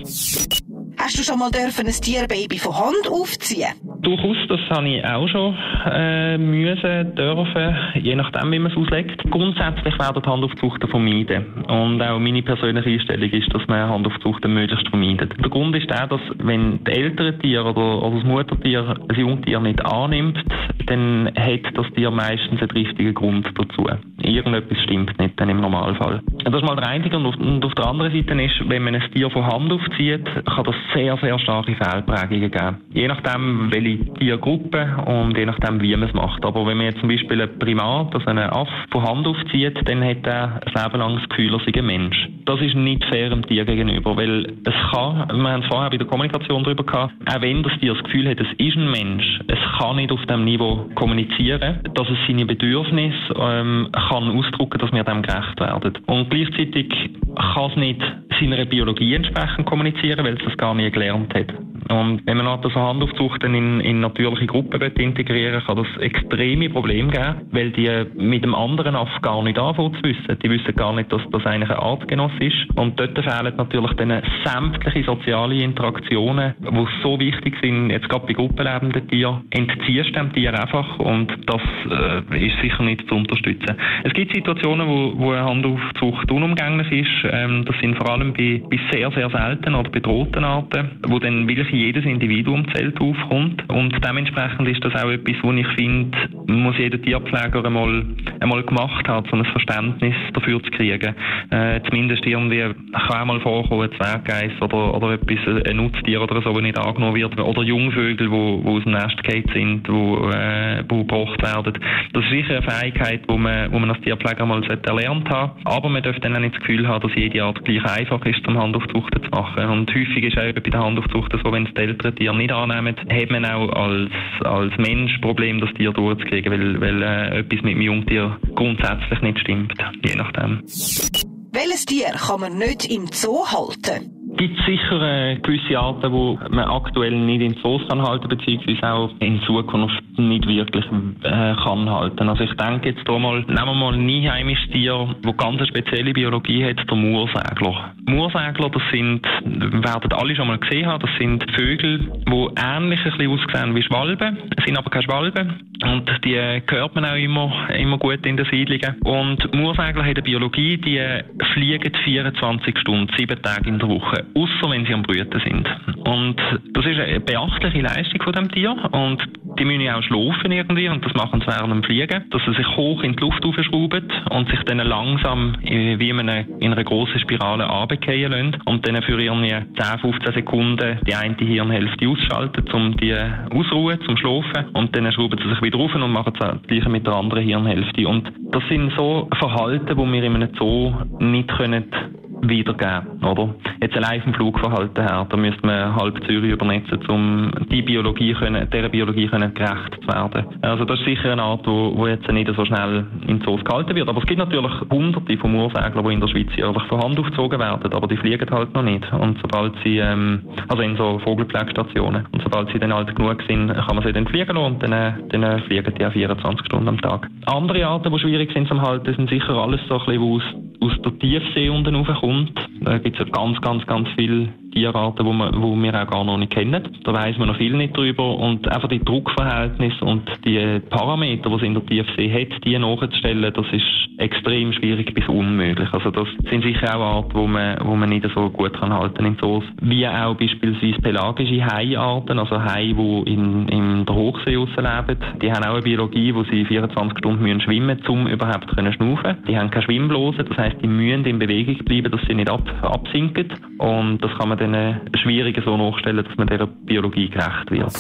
Speaker 3: Hast du schon mal dürfen ein Tierbaby von Hand aufziehen?
Speaker 2: Durchaus, das habe ich auch schon äh, müssen, dürfen, je nachdem, wie man es auslegt. Grundsätzlich werden Handaufzuchten vermeiden. Und auch meine persönliche Einstellung ist, dass man Handaufzuchten möglichst vermeidet. Der Grund ist der, dass wenn das ältere Tier oder, oder das Muttertier ein Jungtier nicht annimmt, dann hat das Tier meistens einen richtigen Grund dazu. Irgendetwas stimmt nicht dann im Normalfall. Das ist mal der eine. Und auf, und auf der anderen Seite ist, wenn man ein Tier von Hand aufzieht, kann das sehr, sehr starke Fehlprägungen geben. Je nachdem, welche Tiergruppe und je nachdem, wie man es macht. Aber wenn man jetzt zum Beispiel ein Primat, also einen Aff, von Hand aufzieht, dann hat er ein Leben lang das Gefühl, er sei ein Mensch. Das ist nicht fair dem Tier gegenüber, weil es kann, wir haben es vorher bei der Kommunikation darüber gehabt, auch wenn das Tier das Gefühl hat, es ist ein Mensch, es kann nicht auf dem Niveau kommunizieren, dass es seine Bedürfnisse ähm, kann ausdrücken, dass wir dem gerecht werden. Und gleichzeitig kann es nicht seiner Biologie entsprechend kommunizieren, weil es das gar nie gelernt hat. Und wenn man also Handaufzuchten in, in natürliche Gruppen integrieren kann das extreme Probleme geben, weil die mit dem anderen Aff gar nicht anfangen zu wissen. Die wissen gar nicht, dass das eigentlich ein Artgenoss ist. Und dort fehlen natürlich dann sämtliche soziale Interaktionen, die so wichtig sind, jetzt gerade bei gruppenlebenden Tieren, entziehst dem Tier einfach und das äh, ist sicher nicht zu unterstützen. Es gibt Situationen, wo, wo eine Handaufzucht unumgänglich ist. Ähm, das sind vor allem bei, bei sehr, sehr seltenen oder bedrohten Arten, wo dann wirklich jedes Individuum zählt aufkommt. Und dementsprechend ist das auch etwas, wo ich finde, muss jeder Tierpfleger einmal, einmal gemacht haben, so ein Verständnis dafür zu kriegen. Äh, zumindest irgendwie kann auch mal vorkommen, ein Zwerggeist oder, oder etwas, ein Nutztier oder so, das nicht angenommen wird. Oder Jungvögel, die wo, wo aus dem Nest gefallen sind, wo, äh, wo gebracht werden. Das ist sicher eine Fähigkeit, die man, wo man als Tierpfleger mal erlernt haben Aber man darf dann auch nicht das Gefühl haben, dass jede Art gleich einfach ist, zum Handaufzuchten zu machen. Und häufig ist auch bei der Handaufzuchten so, wenn es die älteren Tiere nicht annehmen, hat man auch als, als Mensch Problem, das Tier durchzukriegen, weil, weil äh, etwas mit dem Jungtier grundsätzlich nicht stimmt, je nachdem.
Speaker 3: Welches Tier kann man nicht im Zoo halten?
Speaker 2: Gibt sicher äh, gewisse Arten, die man aktuell nicht in Zoos kann halten, beziehungsweise auch in Zukunft nicht wirklich äh, kann halten. Also ich denke jetzt hier mal, nehmen wir mal ein einheimisches Tier, das ganz eine spezielle Biologie hat, der Moorsegler. Moorsegler, das sind, werden alle schon mal gesehen haben, das sind Vögel, die ähnlich ein bisschen aussehen wie Schwalben, sind aber keine Schwalben. Und die hört man auch immer, immer gut in den Siedlungen. Und Moorsegler haben eine Biologie, die fliegen 24 Stunden, sieben Tage in der Woche, außer wenn sie am Brüten sind. Und das ist eine beachtliche Leistung von dem Tier. Und die müssen auch schlafen irgendwie und das machen sie während dem Fliegen, dass sie sich hoch in die Luft aufschrauben und sich dann langsam wie in einer, in grossen Spirale runterfallen lassen und dann für ihre 10, 15 Sekunden die eine Hirnhälfte ausschalten, um die ausruhen, zum Schlafen und dann schrauben sie sich wieder auf und machen das gleiche mit der anderen Hirnhälfte. Und das sind so Verhalten, die wir in einem Zoo nicht können wiedergeben, oder? Jetzt allein vom Flugverhalten her, da müsste man halb Zürich übernetzen, um die Biologie können, dieser Biologie können gerecht zu werden. Also das ist sicher eine Art, wo jetzt nicht so schnell in Zoos gehalten wird. Aber es gibt natürlich hunderte von Moorsegler, die in der Schweiz jährlich von Hand aufgezogen werden, aber die fliegen halt noch nicht. Und sobald sie, ähm, also in so Vogelpflegestationen, und sobald sie dann alt genug sind, kann man sie dann fliegen lassen und dann, dann fliegen die auch 24 Stunden am Tag. Andere Arten, die schwierig sind zum Halten, sind sicher alles so ein bisschen, aus, aus der Tiefsee unten raufkommt. Da gibt es ganz, ganz, ganz viele Tierarten, die wir, wo wir auch gar noch nicht kennen. Da weiß man noch viel nicht drüber und einfach die Druckverhältnisse und die Parameter, die es in der Tiefsee hat, die nachzustellen, das ist extrem schwierig bis unmöglich. Also das sind sicher auch Arten, wo man, wo man nicht so gut kann halten in Zoos. Wie auch beispielsweise pelagische Haiarten, also Haie, die in, in der Hochsee leben. Die haben auch eine Biologie, wo sie 24 Stunden müssen schwimmen müssen, um überhaupt können schnaufen. Die haben keine Schwimmblase, das heißt, die müssen in Bewegung bleiben, dass sie nicht ab, absinken. Und das kann man dann schwieriger so nachstellen, dass man dieser Biologie gerecht wird.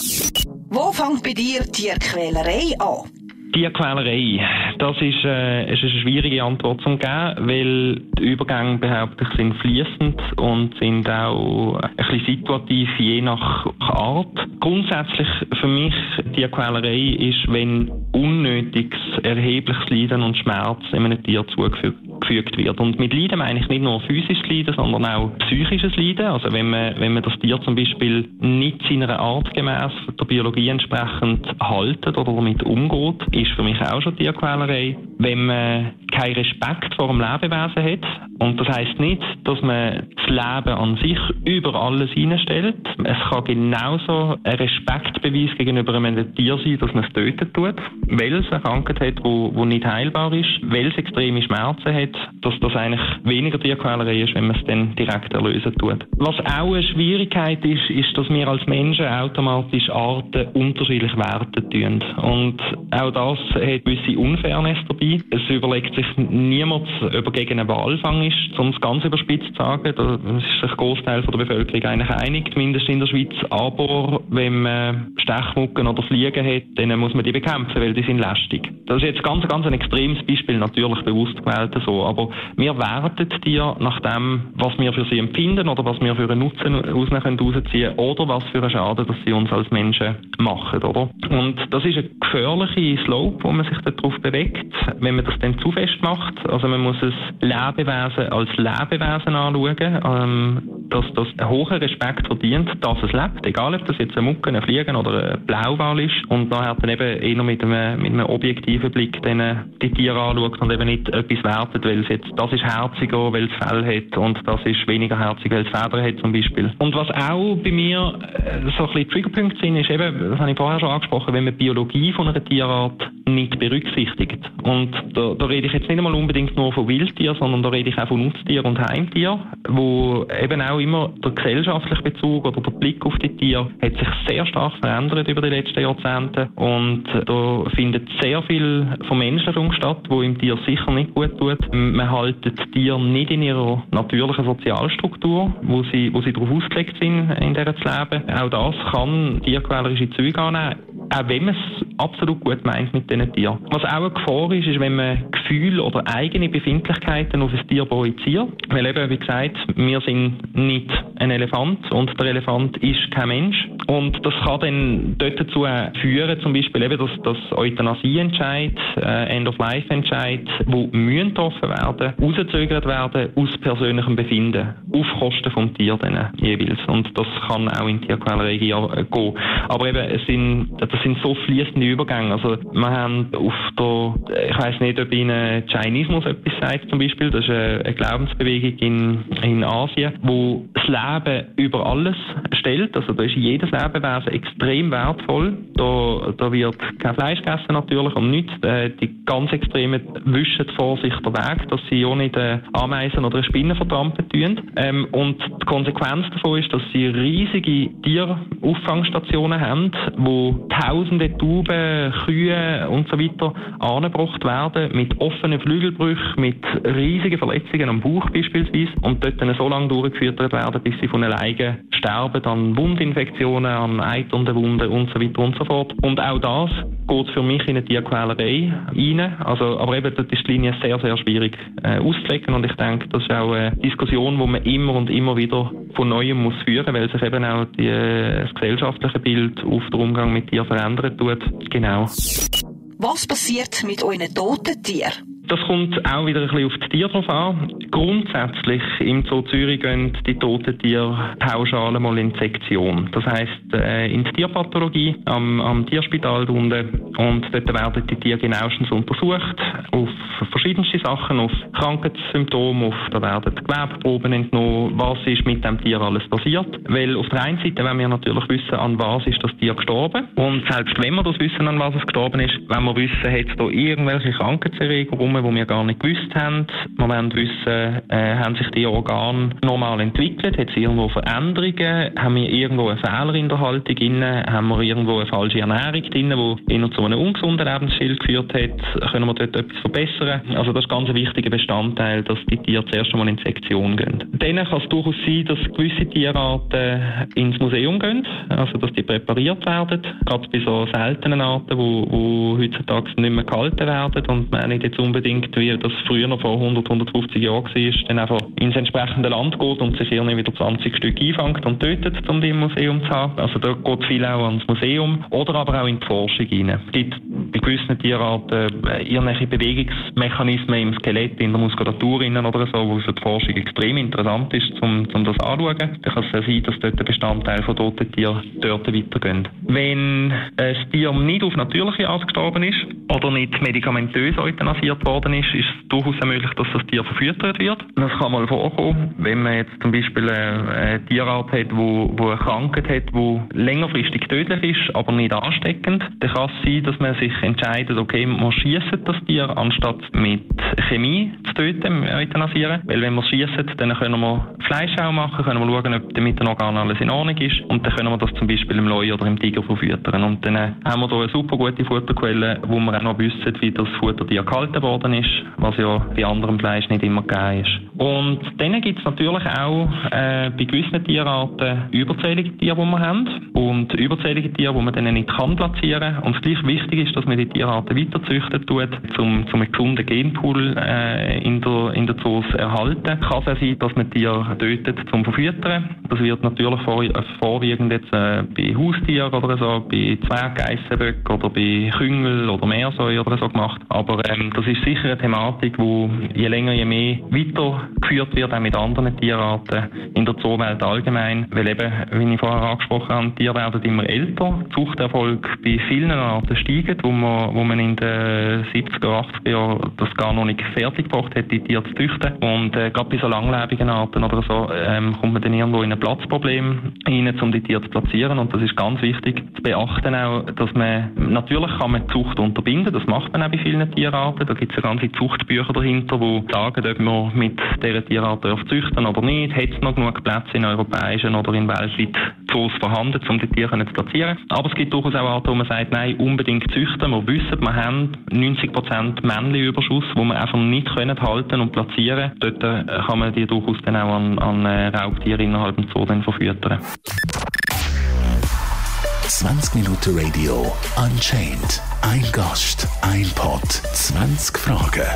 Speaker 3: Wo fängt bei dir Tierquälerei an?
Speaker 2: Tierquälerei, das ist, äh, ist eine schwierige Antwort zu geben, weil die Übergänge, behaupte ich, sind fließend und sind auch ein bisschen situativ, je nach Art. Grundsätzlich für mich Tierquälerei ist, wenn unnötiges, erhebliches Leiden und Schmerz einem Tier zugefügt zugefügt wird. Und mit Leiden meine ich nicht nur physisches Leiden, sondern auch psychisches Leiden. Also wenn man, wenn man das Tier zum Beispiel nicht seiner Art gemäß der Biologie entsprechend haltet oder damit umgeht, ist für mich auch schon Tierquälerei. Wenn man keinen Respekt vor dem Lebewesen hat, und das heißt nicht, dass man das Leben an sich über alles hineinstellt. Es kann genauso ein Respektbeweis gegenüber einem Tier sein, dass man es töten tut, weil es eine Krankheit hat, die nicht heilbar ist, weil es extreme Schmerzen hat, dass das eigentlich weniger Tierquälerei ist, wenn man es dann direkt erlösen tut. Was auch eine Schwierigkeit ist, ist, dass wir als Menschen automatisch Arten unterschiedlich werten tun. Und auch das hat gewisse Unfairness dabei. Es überlegt sich niemand, ob er gegen einen Walfang ist, um es ganz überspitzt zu sagen. Da ist sich ein Großteil der Bevölkerung eigentlich einig, zumindest in der Schweiz. Aber wenn man Stechmucken oder Fliegen hat, dann muss man die bekämpfen, weil die sind lästig. Das ist jetzt ganz, ganz ein extremes Beispiel, natürlich bewusst gewählt so. Aber wir werten die nach dem, was wir für sie empfinden oder was wir für einen Nutzen rausziehen oder was für einen Schaden, dass sie uns als Menschen machen, oder? Und das ist eine gefährliche Slope, wo man sich darauf bewegt, wenn man das dann zu fest macht. Also man muss es Lebewesen als Lebewesen anschauen, ähm, dass das hohen Respekt verdient, dass es lebt, egal ob das jetzt ein Mucke, ein Fliegen oder ein Blauwal ist und nachher dann eben eher mit einem, mit einem objektiven Blick dann die Tiere anschaut und eben nicht etwas wertet, weil es jetzt, das ist herziger, weil es Fell hat und das ist weniger herzig, weil es Federn hat zum Beispiel. Und was auch bei mir äh, so ein bisschen Triggerpunkte sind, ist eben, das habe ich vorher schon angesprochen, wenn man die Biologie von einer Tierart nicht berücksichtigt. Und da, da rede ich jetzt nicht einmal unbedingt nur von Wildtieren, sondern da rede ich auch von Nutztieren und Heimtieren, wo eben auch immer der gesellschaftliche Bezug oder der Blick auf die Tiere hat sich sehr stark verändert über die letzten Jahrzehnte und da findet sehr viel Vermenschlichung statt, wo im Tier sicher nicht gut tut. Man haltet die Tiere nicht in ihrer natürlichen Sozialstruktur, wo sie, wo sie darauf ausgelegt sind, in der zu leben. Auch das kann tierquälerische Züge annehmen auch wenn man es absolut gut meint mit diesen Tieren. Was auch eine Gefahr ist, ist, wenn man Gefühle oder eigene Befindlichkeiten auf ein Tier projiziert. Weil eben, wie gesagt, wir sind nicht ein Elefant und der Elefant ist kein Mensch. Und das kann dann dort dazu führen, zum Beispiel eben, dass, dass Euthanasieentscheid, äh, End-of-Life-Entscheid, die müssen getroffen werden, rausgezögert werden aus persönlichem Befinden, auf Kosten vom Tier dann jeweils. Und das kann auch in Tierquälerei gehen. Aber eben, es sind, das sind so fließende Übergänge. Also, wir haben auf der, ich weiß nicht, ob Ihnen Chinismus etwas sagt, zum Beispiel. Das ist eine Glaubensbewegung in, in Asien, wo das Leben über alles stellt. Also, da ist jedes Leben Lebewesen extrem wertvoll. Da, da wird kein Fleisch gegessen natürlich und nichts. Äh, die ganz Extremen wischen vor sich den Weg, dass sie auch nicht äh, Ameisen oder Spinnen vertrampen tun. Ähm, und die Konsequenz davon ist, dass sie riesige Tierauffangstationen haben, wo tausende Tauben, Kühe und so weiter angebracht werden, mit offenen Flügelbrüchen, mit riesigen Verletzungen am Bauch beispielsweise und dort dann so lange durchgeführt werden, bis sie von alleine sterben an Wundinfektionen, an eiternden Wunden und so weiter und so fort. Und auch das geht für mich in eine Tierquälerei rein. Also, aber eben, dort ist die Linie sehr, sehr schwierig äh, auszulegen und ich denke, das ist auch eine Diskussion, die man immer und immer wieder von Neuem muss führen, weil sich eben auch die, das gesellschaftliche Bild auf den Umgang mit Tieren verändern tut. Genau.
Speaker 3: Was passiert mit euren toten Tieren?
Speaker 2: Das kommt auch wieder ein bisschen auf die Tiere drauf an. Grundsätzlich im Zoo Zürich gehen die toten Tiere pauschal mal in Sektion. Das heisst, äh, in die Tierpathologie am, am Tierspital unten. Und dort werden die Tiere genauestens untersucht. Auf verschiedenste Sachen, auf Krankheitssymptome, auf, da werden Gewebeproben entnommen, was ist mit dem Tier alles passiert. Weil auf der einen Seite wollen wir natürlich wissen, an was ist das Tier gestorben. Und selbst wenn wir das wissen, an was es gestorben ist, wenn wir wissen, hat es da irgendwelche Krankheitserreger rum, die wir gar nicht gewusst haben. Wir wollen wissen, äh, haben sich die Organe normal entwickelt? Hat es irgendwo Veränderungen? Haben wir irgendwo einen Fehler in der Haltung drin? Haben wir irgendwo eine falsche Ernährung drin, die eher zu einem ungesunden Lebensstil geführt hat? Können wir dort etwas verbessern? Also das ist ganz ein wichtiger Bestandteil, dass die Tiere zuerst einmal in Sektion gehen. Dann kann es durchaus sein, dass gewisse Tierarten ins Museum gehen, also dass die präpariert werden, gerade bei so seltenen Arten, wo heutzutage nicht mehr gehalten werden und man nicht jetzt unbedingt unbedingt, wie das früher noch vor 100, 150 Jahren war, dann einfach ins entsprechende Land geht und sich irgendwie wieder 20 Stück einfängt und tötet, um die im Museum zu haben. Also da geht viel auch ans Museum oder aber auch in die Forschung rein. Es gibt bei gewissen Tierarten äh, irgendwelche Bewegungsmechanismen im Skelett, in der Muskulatur oder so, wo für die Forschung extrem interessant ist, um, um das anzuschauen. Dann kann es sein, dass dort der Bestandteil von toten Tieren dort weitergehen. Wenn ein Tier nicht auf natürliche Art gestorben ist oder nicht medikamentös euthanasiert worden worden ist, ist es durchaus möglich, dass das Tier verfüttert wird. Das kann mal vorkommen, wenn man jetzt zum Beispiel eine Tierart hat, wo, wo eine Krankheit hat, die längerfristig tödlich ist, aber nicht ansteckend, dann kann es sein, dass man sich entscheidet, okay, man schießt das Tier, anstatt mit Chemie zu töten, euthanasieren. Weil wenn wir schießen, dann können wir Fleisch auch machen, können wir schauen, ob mit den Organen alles in Ordnung ist und dann können wir das zum Beispiel im Leu oder im Tiger verfüttern. Und dann haben wir da eine super gute Futterquelle, wo wir auch noch wissen, wie das Futtertier gehalten worden worden ist, was ja bei anderem Fleisch nicht immer gegeben ist. Und dann gibt es natürlich auch äh, bei gewissen Tierarten überzählige Tiere, die wir haben. Und überzählige Tiere, die man dann nicht kann platzieren kann. Und gleich wichtig ist, dass man die Tierarten weiterzüchten tut, um, einen gesunden Genpool äh, in der, in der Zoos erhalten. Kann es auch sein, dass man Tiere tötet zum Verfüttern. Das wird natürlich vor, vorwiegend jetzt äh, bei Haustieren oder so, bei Zwerggeissenböcken oder bei Küngel oder Meersäu oder so gemacht. Aber ähm, das ist sicher eine Thematik, die je länger, je mehr weitergeführt wird, auch mit anderen Tierarten in der Zoowelt allgemein. Weil eben, wie ich vorher angesprochen habe, Tiere werden immer älter. Zuchterfolg bei vielen Arten steigt, wo man, wo man in den 70er, 80er Jahren das gar noch nicht fertig gebracht hat, die Tiere zu züchten. Und äh, gerade bei so langlebigen Arten oder so ähm, kommt man dann irgendwo in ein Platzproblem rein, um die Tiere zu platzieren. Und das ist ganz wichtig zu beachten auch, dass man, natürlich kann man Zucht unterbinden, das macht man auch bei vielen Tierarten. Da gibt ganze Zuchtbücher dahinter, die sagen, ob man mit dieser Tierart züchten oder nicht. Hat es noch genug Plätze in europäischen oder in weltweit Zoos vorhanden, um die Tiere zu platzieren. Aber es gibt durchaus auch Arten, wo man sagt, nein, unbedingt züchten. Wir wissen, wir haben 90% Männchenüberschuss, wo wir einfach nicht können halten und platzieren. Dort äh, kann man die durchaus dann auch an, an äh, Raubtiere innerhalb des Zoos verfüttern.
Speaker 1: 20 Minuten Radio Unchained. Ein Gast, ein Pod, 20 Fragen.